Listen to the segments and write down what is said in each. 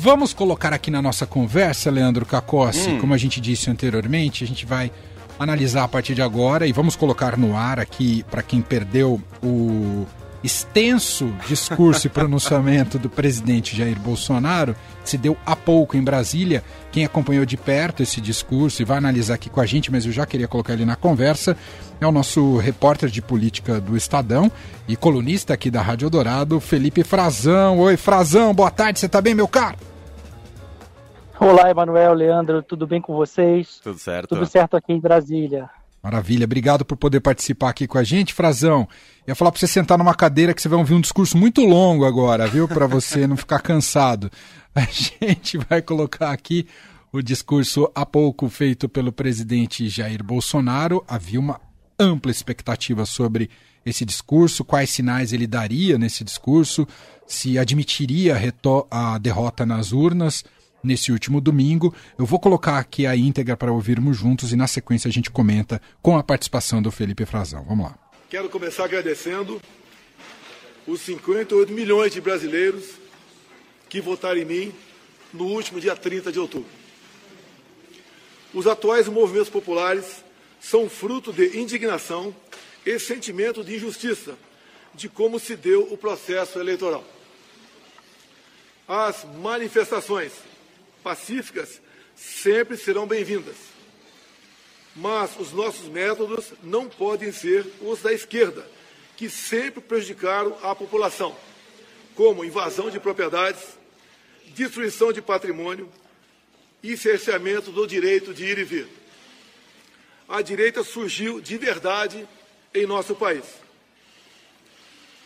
Vamos colocar aqui na nossa conversa, Leandro Cacossi, hum. como a gente disse anteriormente, a gente vai analisar a partir de agora e vamos colocar no ar aqui para quem perdeu o extenso discurso e pronunciamento do presidente Jair Bolsonaro, que se deu há pouco em Brasília. Quem acompanhou de perto esse discurso e vai analisar aqui com a gente, mas eu já queria colocar ele na conversa, é o nosso repórter de política do Estadão e colunista aqui da Rádio Dourado, Felipe Frazão. Oi, Frazão, boa tarde, você tá bem, meu caro? Olá, Emanuel, Leandro, tudo bem com vocês? Tudo certo. Tudo certo aqui em Brasília. Maravilha, obrigado por poder participar aqui com a gente, Frazão. Ia falar para você sentar numa cadeira que você vai ouvir um discurso muito longo agora, viu? Para você não ficar cansado. A gente vai colocar aqui o discurso há pouco feito pelo presidente Jair Bolsonaro. Havia uma ampla expectativa sobre esse discurso, quais sinais ele daria nesse discurso, se admitiria a derrota nas urnas nesse último domingo. Eu vou colocar aqui a íntegra para ouvirmos juntos e na sequência a gente comenta com a participação do Felipe Frazão. Vamos lá. Quero começar agradecendo os 58 milhões de brasileiros que votaram em mim no último dia 30 de outubro. Os atuais movimentos populares são fruto de indignação e sentimento de injustiça de como se deu o processo eleitoral. As manifestações pacíficas sempre serão bem-vindas. Mas os nossos métodos não podem ser os da esquerda, que sempre prejudicaram a população, como invasão de propriedades, destruição de patrimônio e cerceamento do direito de ir e vir. A direita surgiu de verdade em nosso país.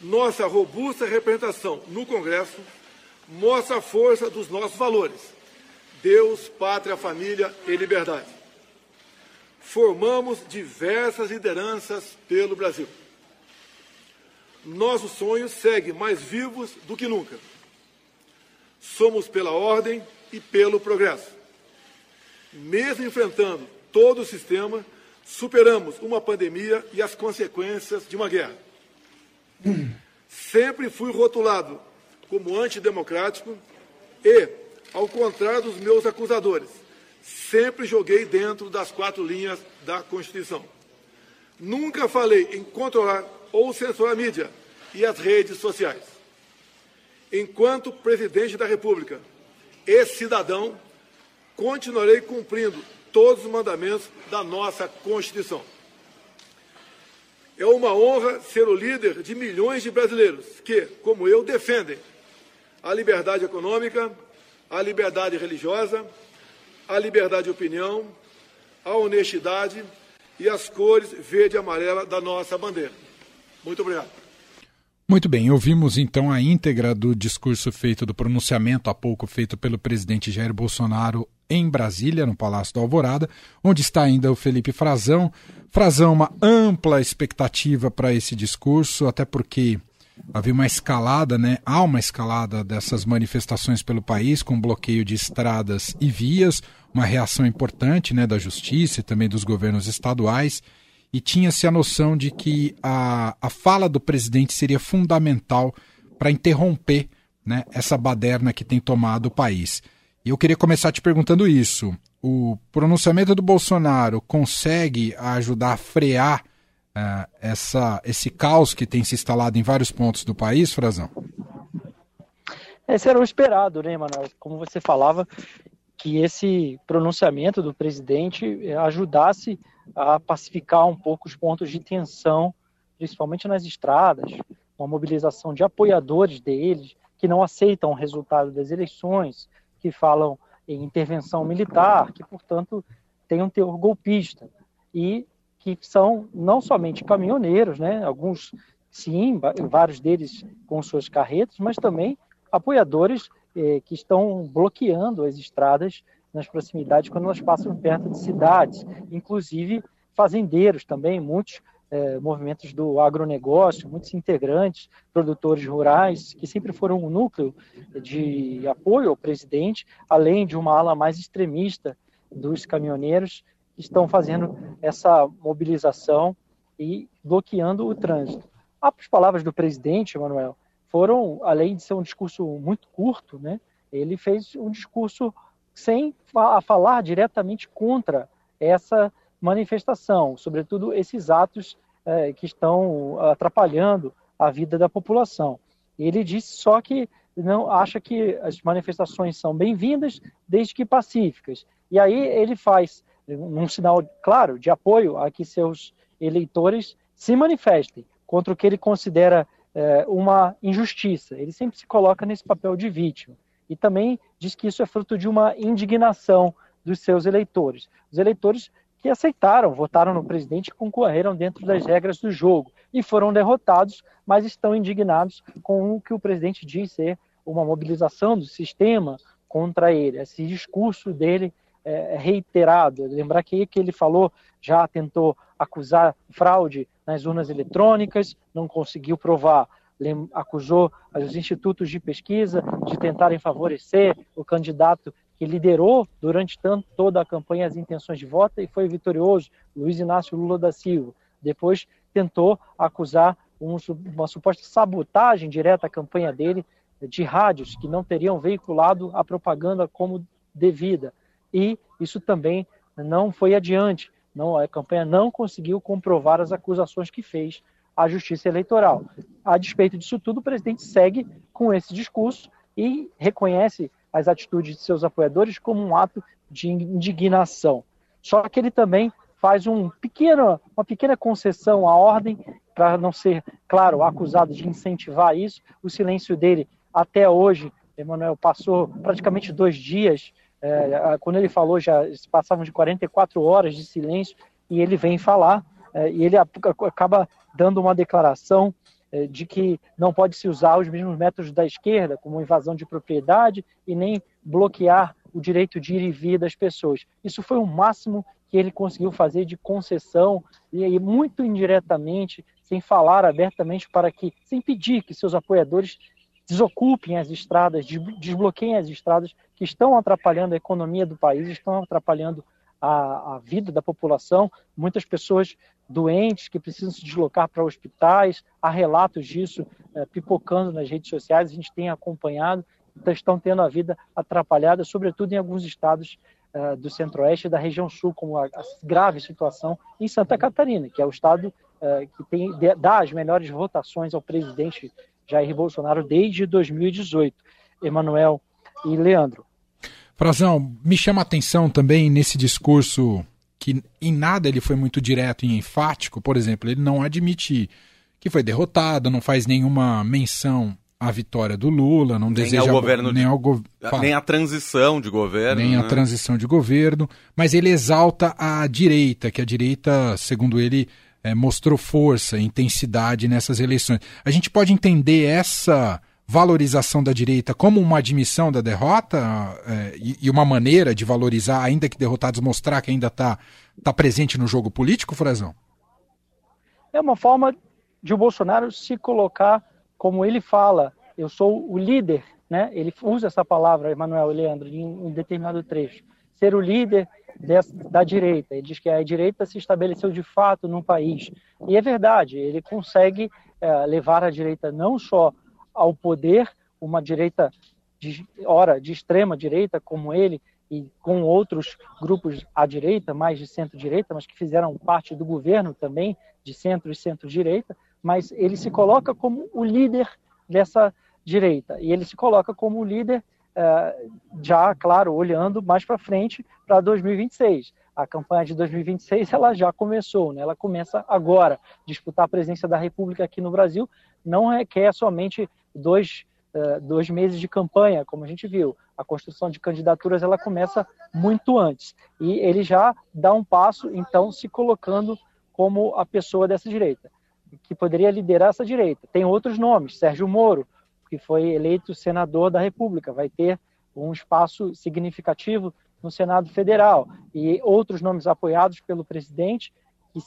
Nossa robusta representação no Congresso mostra a força dos nossos valores Deus, pátria, família e liberdade. Formamos diversas lideranças pelo Brasil. Nossos sonhos seguem mais vivos do que nunca. Somos pela ordem e pelo progresso. Mesmo enfrentando todo o sistema, superamos uma pandemia e as consequências de uma guerra. Sempre fui rotulado como antidemocrático e ao contrário dos meus acusadores, sempre joguei dentro das quatro linhas da Constituição. Nunca falei em controlar ou censurar a mídia e as redes sociais. Enquanto presidente da República e cidadão, continuarei cumprindo todos os mandamentos da nossa Constituição. É uma honra ser o líder de milhões de brasileiros que, como eu, defendem a liberdade econômica, a liberdade religiosa, a liberdade de opinião, a honestidade e as cores verde e amarela da nossa bandeira. Muito obrigado. Muito bem, ouvimos então a íntegra do discurso feito, do pronunciamento há pouco feito pelo presidente Jair Bolsonaro em Brasília, no Palácio da Alvorada, onde está ainda o Felipe Frazão. Frazão, uma ampla expectativa para esse discurso, até porque havia uma escalada, né? Há uma escalada dessas manifestações pelo país, com bloqueio de estradas e vias, uma reação importante, né, da justiça e também dos governos estaduais, e tinha-se a noção de que a, a fala do presidente seria fundamental para interromper, né, essa baderna que tem tomado o país. E eu queria começar te perguntando isso. O pronunciamento do Bolsonaro consegue ajudar a frear uh, essa, esse caos que tem se instalado em vários pontos do país, Frazão? Esse era o esperado, né, Manuel? Como você falava, que esse pronunciamento do presidente eh, ajudasse a pacificar um pouco os pontos de tensão, principalmente nas estradas, uma mobilização de apoiadores deles, que não aceitam o resultado das eleições, que falam em intervenção militar, que, portanto, tem um teor golpista. E que são não somente caminhoneiros, né? Alguns sim, vários deles com suas carretas, mas também apoiadores eh, que estão bloqueando as estradas nas proximidades quando elas passam perto de cidades, inclusive fazendeiros também, muitos eh, movimentos do agronegócio, muitos integrantes, produtores rurais, que sempre foram um núcleo de apoio ao presidente, além de uma ala mais extremista dos caminhoneiros estão fazendo essa mobilização e bloqueando o trânsito. As palavras do presidente, Emanuel, foram, além de ser um discurso muito curto, né, ele fez um discurso sem falar diretamente contra essa manifestação, sobretudo esses atos é, que estão atrapalhando a vida da população. Ele disse só que não acha que as manifestações são bem-vindas desde que pacíficas. E aí ele faz um sinal claro de apoio a que seus eleitores se manifestem contra o que ele considera é, uma injustiça. Ele sempre se coloca nesse papel de vítima. E também diz que isso é fruto de uma indignação dos seus eleitores. Os eleitores que aceitaram, votaram no presidente e concorreram dentro das regras do jogo e foram derrotados, mas estão indignados com o que o presidente diz ser uma mobilização do sistema contra ele. Esse discurso dele é reiterado. Lembrar que que ele falou já tentou acusar fraude nas urnas eletrônicas, não conseguiu provar. Acusou os institutos de pesquisa de tentarem favorecer o candidato que liderou durante tanto, toda a campanha as intenções de voto e foi vitorioso, Luiz Inácio Lula da Silva. Depois tentou acusar um, uma suposta sabotagem direta à campanha dele de rádios que não teriam veiculado a propaganda como devida. E isso também não foi adiante. Não, a campanha não conseguiu comprovar as acusações que fez à Justiça Eleitoral. A despeito disso tudo, o presidente segue com esse discurso e reconhece as atitudes de seus apoiadores como um ato de indignação. Só que ele também faz um pequeno, uma pequena concessão à ordem, para não ser, claro, acusado de incentivar isso. O silêncio dele, até hoje, Emanuel, passou praticamente dois dias. É, quando ele falou, já passavam de 44 horas de silêncio, e ele vem falar, é, e ele acaba dando uma declaração é, de que não pode se usar os mesmos métodos da esquerda, como invasão de propriedade e nem bloquear o direito de ir e vir das pessoas. Isso foi o máximo que ele conseguiu fazer de concessão e muito indiretamente, sem falar abertamente para que, sem pedir que seus apoiadores desocupem as estradas, desbloqueiem as estradas que estão atrapalhando a economia do país, estão atrapalhando a, a vida da população. Muitas pessoas doentes que precisam se deslocar para hospitais. Há relatos disso é, pipocando nas redes sociais, a gente tem acompanhado, então estão tendo a vida atrapalhada, sobretudo em alguns estados é, do centro-oeste e da região sul, como a, a, grave situação em Santa Catarina, que é o estado é, que tem, dá as melhores votações ao presidente Jair Bolsonaro desde 2018. Emanuel e Leandro. Frazão, me chama a atenção também nesse discurso que em nada ele foi muito direto e enfático, por exemplo, ele não admite que foi derrotado, não faz nenhuma menção à vitória do Lula, não nem deseja ao governo nem, de, ao go... nem a transição de governo, nem né? a transição de governo, mas ele exalta a direita, que a direita, segundo ele, é, mostrou força, intensidade nessas eleições. A gente pode entender essa valorização da direita como uma admissão da derrota é, e, uma maneira de valorizar, ainda que derrotados, mostrar que ainda está tá presente no jogo político, Frazão? É uma forma de o Bolsonaro se colocar como ele fala, eu sou o líder, né? Ele usa essa palavra, Emanuel e Leandro, em um determinado trecho. Ser o líder da direita. Ele diz que a direita se estabeleceu de fato no país. E é verdade, ele consegue é, levar a direita não só ao poder, uma direita, de, ora, de extrema direita, como ele, e com outros grupos à direita, mais de centro-direita, mas que fizeram parte do governo também, de centro e centro-direita, mas ele se coloca como o líder dessa direita. E ele se coloca como o líder, já, claro, olhando mais para frente, para 2026. A campanha de 2026 ela já começou, né? ela começa agora. Disputar a presidência da República aqui no Brasil não requer somente dois, uh, dois meses de campanha, como a gente viu. A construção de candidaturas ela começa muito antes. E ele já dá um passo, então, se colocando como a pessoa dessa direita, que poderia liderar essa direita. Tem outros nomes, Sérgio Moro, que foi eleito senador da República, vai ter um espaço significativo no Senado Federal. E outros nomes apoiados pelo presidente,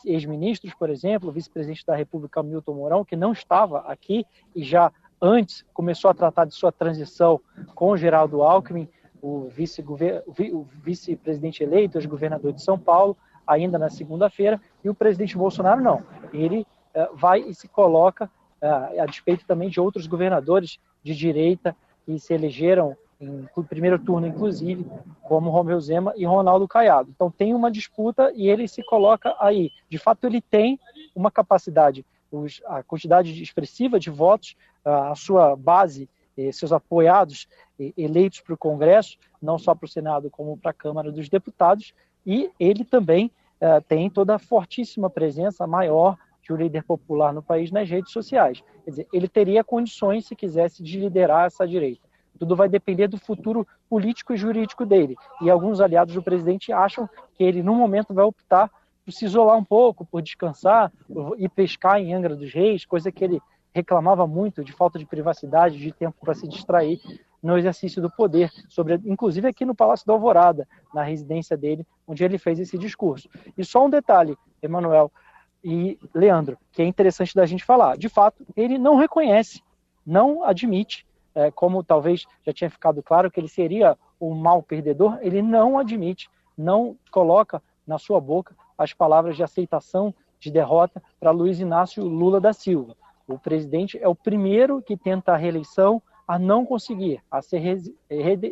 ex-ministros, por exemplo, o vice-presidente da República, Milton Mourão, que não estava aqui e já antes começou a tratar de sua transição com o Geraldo Alckmin, o vice-presidente eleito, ex-governador de São Paulo, ainda na segunda-feira, e o presidente Bolsonaro não. Ele uh, vai e se coloca, a despeito também de outros governadores de direita que se elegeram em primeiro turno, inclusive, como Romeu Zema e Ronaldo Caiado. Então tem uma disputa e ele se coloca aí. De fato, ele tem uma capacidade, a quantidade expressiva de votos, a sua base, seus apoiados eleitos para o Congresso, não só para o Senado, como para a Câmara dos Deputados, e ele também eh, tem toda a fortíssima presença maior de um líder popular no país nas redes sociais. Quer dizer, ele teria condições, se quisesse, de liderar essa direita. Tudo vai depender do futuro político e jurídico dele. E alguns aliados do presidente acham que ele, no momento, vai optar por se isolar um pouco, por descansar, ir pescar em Angra dos Reis, coisa que ele reclamava muito de falta de privacidade, de tempo para se distrair no exercício do poder, sobre, inclusive aqui no Palácio da Alvorada, na residência dele, onde ele fez esse discurso. E só um detalhe, Emanuel e Leandro, que é interessante da gente falar. De fato, ele não reconhece, não admite é, como talvez já tinha ficado claro que ele seria o mal perdedor, ele não admite, não coloca na sua boca as palavras de aceitação de derrota para Luiz Inácio Lula da Silva. O presidente é o primeiro que tenta a reeleição a não conseguir, a ser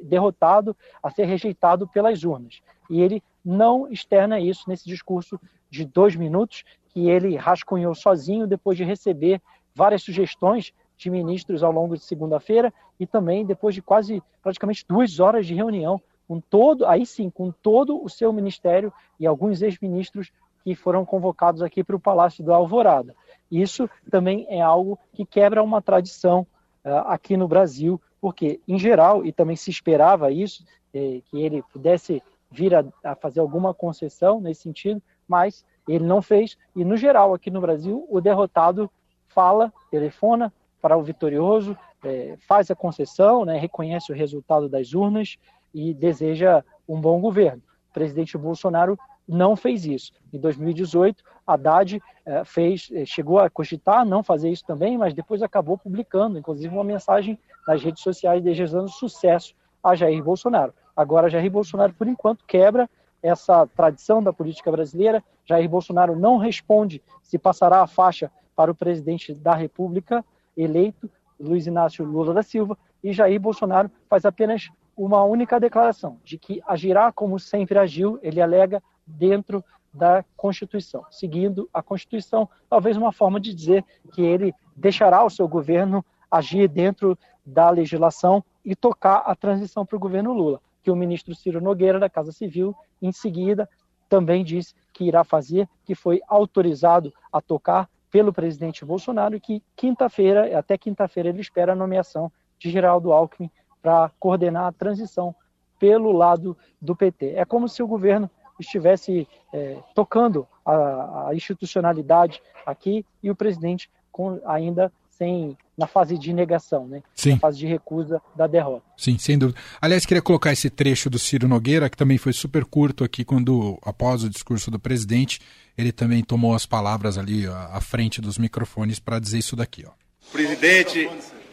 derrotado, a ser rejeitado pelas urnas. E ele não externa isso nesse discurso de dois minutos que ele rascunhou sozinho depois de receber várias sugestões de ministros ao longo de segunda-feira e também depois de quase praticamente duas horas de reunião com todo, aí sim, com todo o seu ministério e alguns ex-ministros que foram convocados aqui para o Palácio do Alvorada. Isso também é algo que quebra uma tradição uh, aqui no Brasil, porque, em geral, e também se esperava isso, eh, que ele pudesse vir a, a fazer alguma concessão nesse sentido, mas ele não fez, e no geral, aqui no Brasil, o derrotado fala, telefona, para o vitorioso, é, faz a concessão, né, reconhece o resultado das urnas e deseja um bom governo. O presidente Bolsonaro não fez isso. Em 2018, Haddad é, fez, é, chegou a cogitar não fazer isso também, mas depois acabou publicando, inclusive, uma mensagem nas redes sociais desejando sucesso a Jair Bolsonaro. Agora, Jair Bolsonaro, por enquanto, quebra essa tradição da política brasileira. Jair Bolsonaro não responde se passará a faixa para o presidente da República eleito, Luiz Inácio Lula da Silva, e Jair Bolsonaro faz apenas uma única declaração de que agirá como sempre agiu, ele alega, dentro da Constituição, seguindo a Constituição, talvez uma forma de dizer que ele deixará o seu governo agir dentro da legislação e tocar a transição para o governo Lula, que o ministro Ciro Nogueira, da Casa Civil, em seguida também disse que irá fazer, que foi autorizado a tocar pelo presidente Bolsonaro e que quinta-feira, até quinta-feira, ele espera a nomeação de Geraldo Alckmin para coordenar a transição pelo lado do PT. É como se o governo estivesse é, tocando a, a, institucionalidade aqui e o presidente com, ainda sem na fase de negação, né? Sim. na fase de recusa da derrota. Sim, sem dúvida. Aliás, queria colocar esse trecho do Ciro Nogueira, que também foi super curto aqui, quando, após o discurso do presidente, ele também tomou as palavras ali à frente dos microfones para dizer isso daqui. Ó. Presidente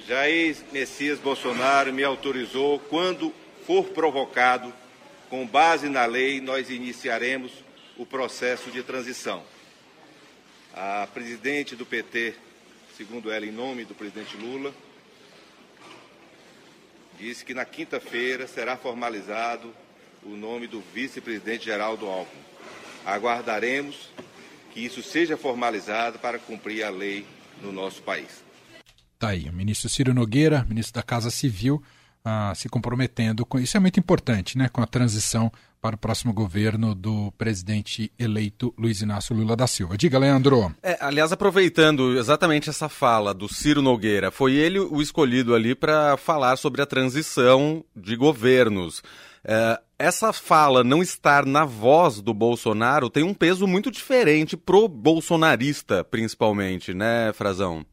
Jair Messias Bolsonaro me autorizou, quando for provocado, com base na lei, nós iniciaremos o processo de transição. A presidente do PT, segundo ela, em nome do presidente Lula, disse que na quinta-feira será formalizado o nome do vice-presidente Geraldo Alckmin. Aguardaremos que isso seja formalizado para cumprir a lei no nosso país. Tá aí, o ministro Ciro Nogueira, ministro da Casa Civil, ah, se comprometendo com isso é muito importante, né? Com a transição para o próximo governo do presidente eleito Luiz Inácio Lula da Silva. Diga, Leandro. É, aliás, aproveitando exatamente essa fala do Ciro Nogueira, foi ele o escolhido ali para falar sobre a transição de governos. É, essa fala não estar na voz do Bolsonaro tem um peso muito diferente pro bolsonarista, principalmente, né, Frazão?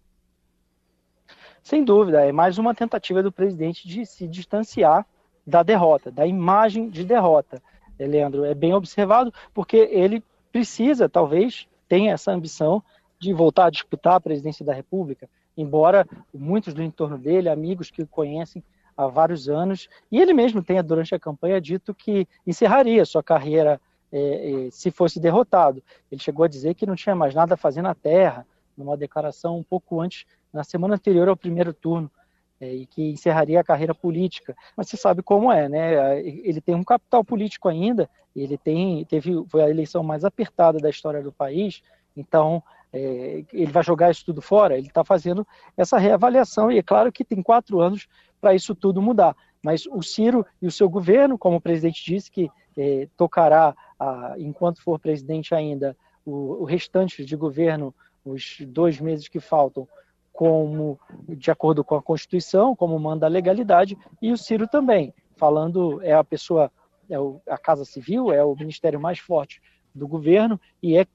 Sem dúvida, é mais uma tentativa do presidente de se distanciar da derrota, da imagem de derrota. É, Leandro, é bem observado, porque ele precisa, talvez, tenha essa ambição de voltar a disputar a presidência da República, embora muitos do entorno dele, amigos que o conhecem há vários anos, e ele mesmo tenha, durante a campanha, dito que encerraria sua carreira é, é, se fosse derrotado. Ele chegou a dizer que não tinha mais nada a fazer na Terra, numa declaração um pouco antes, na semana anterior ao primeiro turno é, e que encerraria a carreira política. Mas você sabe como é, né? Ele tem um capital político ainda, ele tem, teve, foi a eleição mais apertada da história do país, então é, ele vai jogar isso tudo fora. Ele está fazendo essa reavaliação e é claro que tem quatro anos para isso tudo mudar. Mas o Ciro e o seu governo, como o presidente disse, que é, tocará, a, enquanto for presidente ainda, o, o restante de governo, os dois meses que faltam, como de acordo com a Constituição, como manda a legalidade, e o Ciro também, falando é a pessoa, é o, a Casa Civil, é o ministério mais forte do governo e é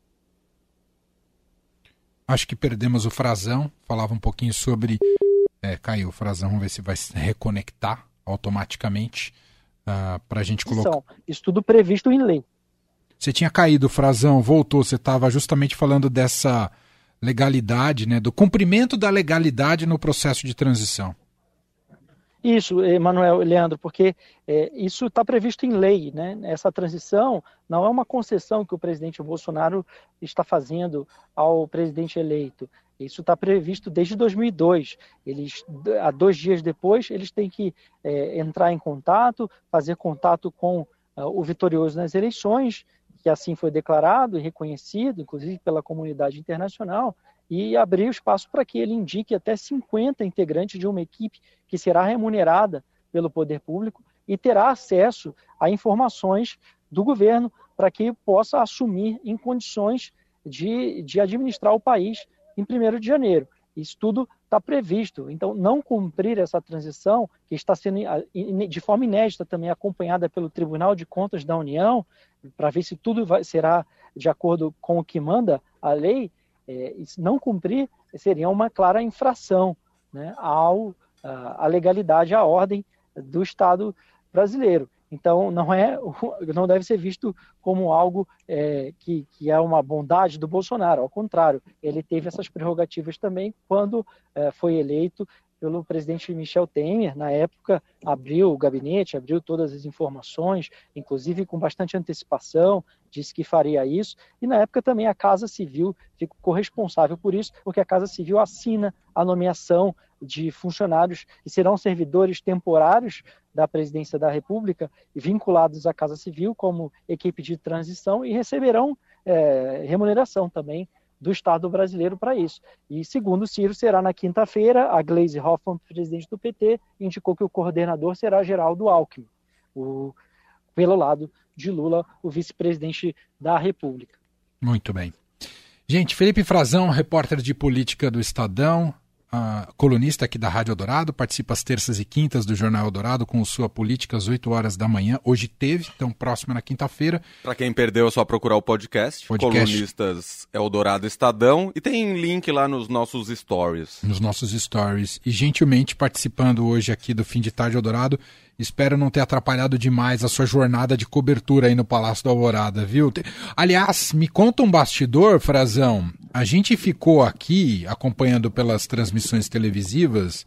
Acho que perdemos o Frazão, falava um pouquinho sobre. É, caiu o Frazão, vamos ver se vai se reconectar automaticamente uh, ah, para a gente colocar. Isso tudo previsto em lei. Você tinha caído, Frazão, voltou, você estava justamente falando dessa legalidade, né, do cumprimento da legalidade no processo de transição. Isso, Emanuel Leandro, porque é, isso está previsto em lei, né? Essa transição não é uma concessão que o presidente Bolsonaro está fazendo ao presidente eleito. Isso está previsto desde 2002. Eles, há dois dias depois, eles têm que é, entrar em contato, fazer contato com uh, o vitorioso nas eleições, que assim foi declarado e reconhecido, inclusive pela comunidade internacional, e abrir o espaço para que ele indique até 50 integrantes de uma equipe que será remunerada pelo poder público e terá acesso a informações do governo para que possa assumir em condições de, de administrar o país em 1 de janeiro. Isso tudo está previsto. Então, não cumprir essa transição, que está sendo de forma inédita também acompanhada pelo Tribunal de Contas da União, para ver se tudo vai, será de acordo com o que manda a lei, é, não cumprir seria uma clara infração né, ao, à legalidade, à ordem do Estado brasileiro. Então, não, é, não deve ser visto como algo é, que, que é uma bondade do Bolsonaro. Ao contrário, ele teve essas prerrogativas também quando é, foi eleito pelo presidente Michel Temer, na época, abriu o gabinete, abriu todas as informações, inclusive com bastante antecipação, disse que faria isso, e na época também a Casa Civil ficou responsável por isso, porque a Casa Civil assina a nomeação de funcionários que serão servidores temporários da presidência da República, vinculados à Casa Civil como equipe de transição e receberão é, remuneração também do Estado brasileiro para isso. E segundo Ciro, será na quinta-feira. A Gleisi Hoffmann, presidente do PT, indicou que o coordenador será Geraldo Alckmin, o, pelo lado de Lula, o vice-presidente da República. Muito bem. Gente, Felipe Frazão, repórter de política do Estadão, uh, colunista aqui da Rádio Eldorado, participa às terças e quintas do Jornal Eldorado com sua política às 8 horas da manhã. Hoje teve, então próxima na quinta-feira. Para quem perdeu, é só procurar o podcast, podcast. Colunistas Eldorado Estadão, e tem link lá nos nossos stories. Nos nossos stories. E gentilmente participando hoje aqui do Fim de Tarde Eldorado, Espero não ter atrapalhado demais a sua jornada de cobertura aí no Palácio da Alvorada, viu? Aliás, me conta um bastidor, Frazão. A gente ficou aqui acompanhando pelas transmissões televisivas,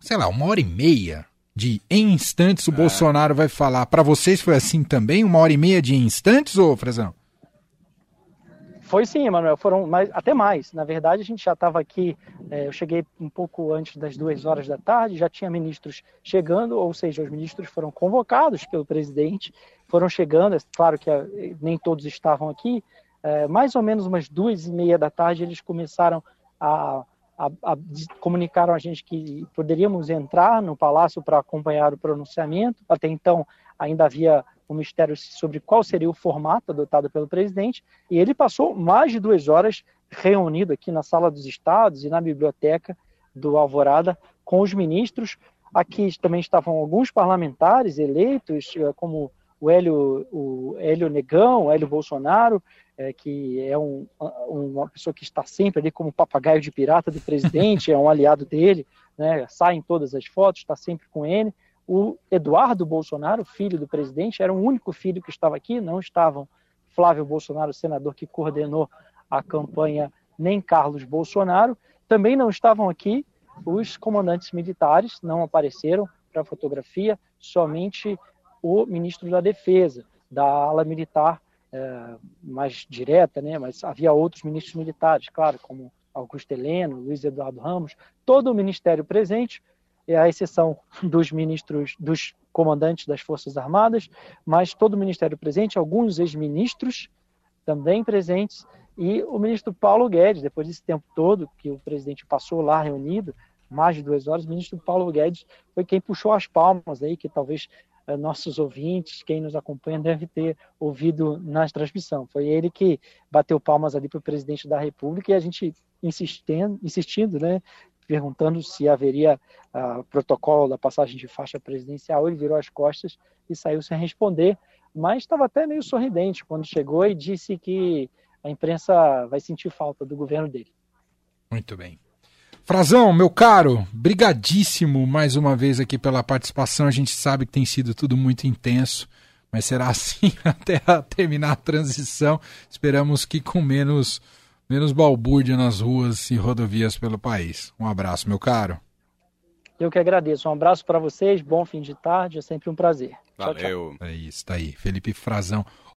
sei lá, uma hora e meia de em instantes o é. Bolsonaro vai falar. Para vocês foi assim também? Uma hora e meia de instantes, ô Frazão? Foi sim, Emanuel, foram mais, até mais. Na verdade, a gente já estava aqui, é, eu cheguei um pouco antes das duas horas da tarde, já tinha ministros chegando, ou seja, os ministros foram convocados pelo presidente, foram chegando, é claro que é, nem todos estavam aqui, é, mais ou menos umas duas e meia da tarde eles começaram a, a, a comunicaram a gente que poderíamos entrar no palácio para acompanhar o pronunciamento. Até então ainda havia um mistério sobre qual seria o formato adotado pelo presidente, e ele passou mais de duas horas reunido aqui na Sala dos Estados e na biblioteca do Alvorada com os ministros. Aqui também estavam alguns parlamentares eleitos, eh, como o Hélio, o Hélio Negão, o Hélio Bolsonaro, é, que é um, uma pessoa que está sempre ali como papagaio de pirata do presidente, é um aliado dele, né, sai em todas as fotos, está sempre com ele. O Eduardo Bolsonaro, filho do presidente, era o único filho que estava aqui, não estavam Flávio Bolsonaro, senador que coordenou a campanha, nem Carlos Bolsonaro. Também não estavam aqui os comandantes militares, não apareceram para a fotografia, somente o ministro da Defesa, da ala militar é, mais direta, né? mas havia outros ministros militares, claro, como Augusto Heleno, Luiz Eduardo Ramos, todo o ministério presente, é a exceção dos ministros, dos comandantes das Forças Armadas, mas todo o ministério presente, alguns ex-ministros também presentes, e o ministro Paulo Guedes, depois desse tempo todo que o presidente passou lá reunido, mais de duas horas, o ministro Paulo Guedes foi quem puxou as palmas aí, que talvez eh, nossos ouvintes, quem nos acompanha, deve ter ouvido na transmissão. Foi ele que bateu palmas ali para o presidente da República e a gente insistindo, insistindo né, perguntando se haveria uh, protocolo da passagem de faixa presidencial, ele virou as costas e saiu sem responder, mas estava até meio sorridente quando chegou e disse que a imprensa vai sentir falta do governo dele. Muito bem. Frazão, meu caro, brigadíssimo mais uma vez aqui pela participação. A gente sabe que tem sido tudo muito intenso, mas será assim até terminar a transição. Esperamos que com menos menos balbúrdia nas ruas e rodovias pelo país. Um abraço, meu caro. Eu que agradeço. Um abraço para vocês, bom fim de tarde, é sempre um prazer. Valeu. Tchau, tchau. É isso, tá aí. Felipe Frazão.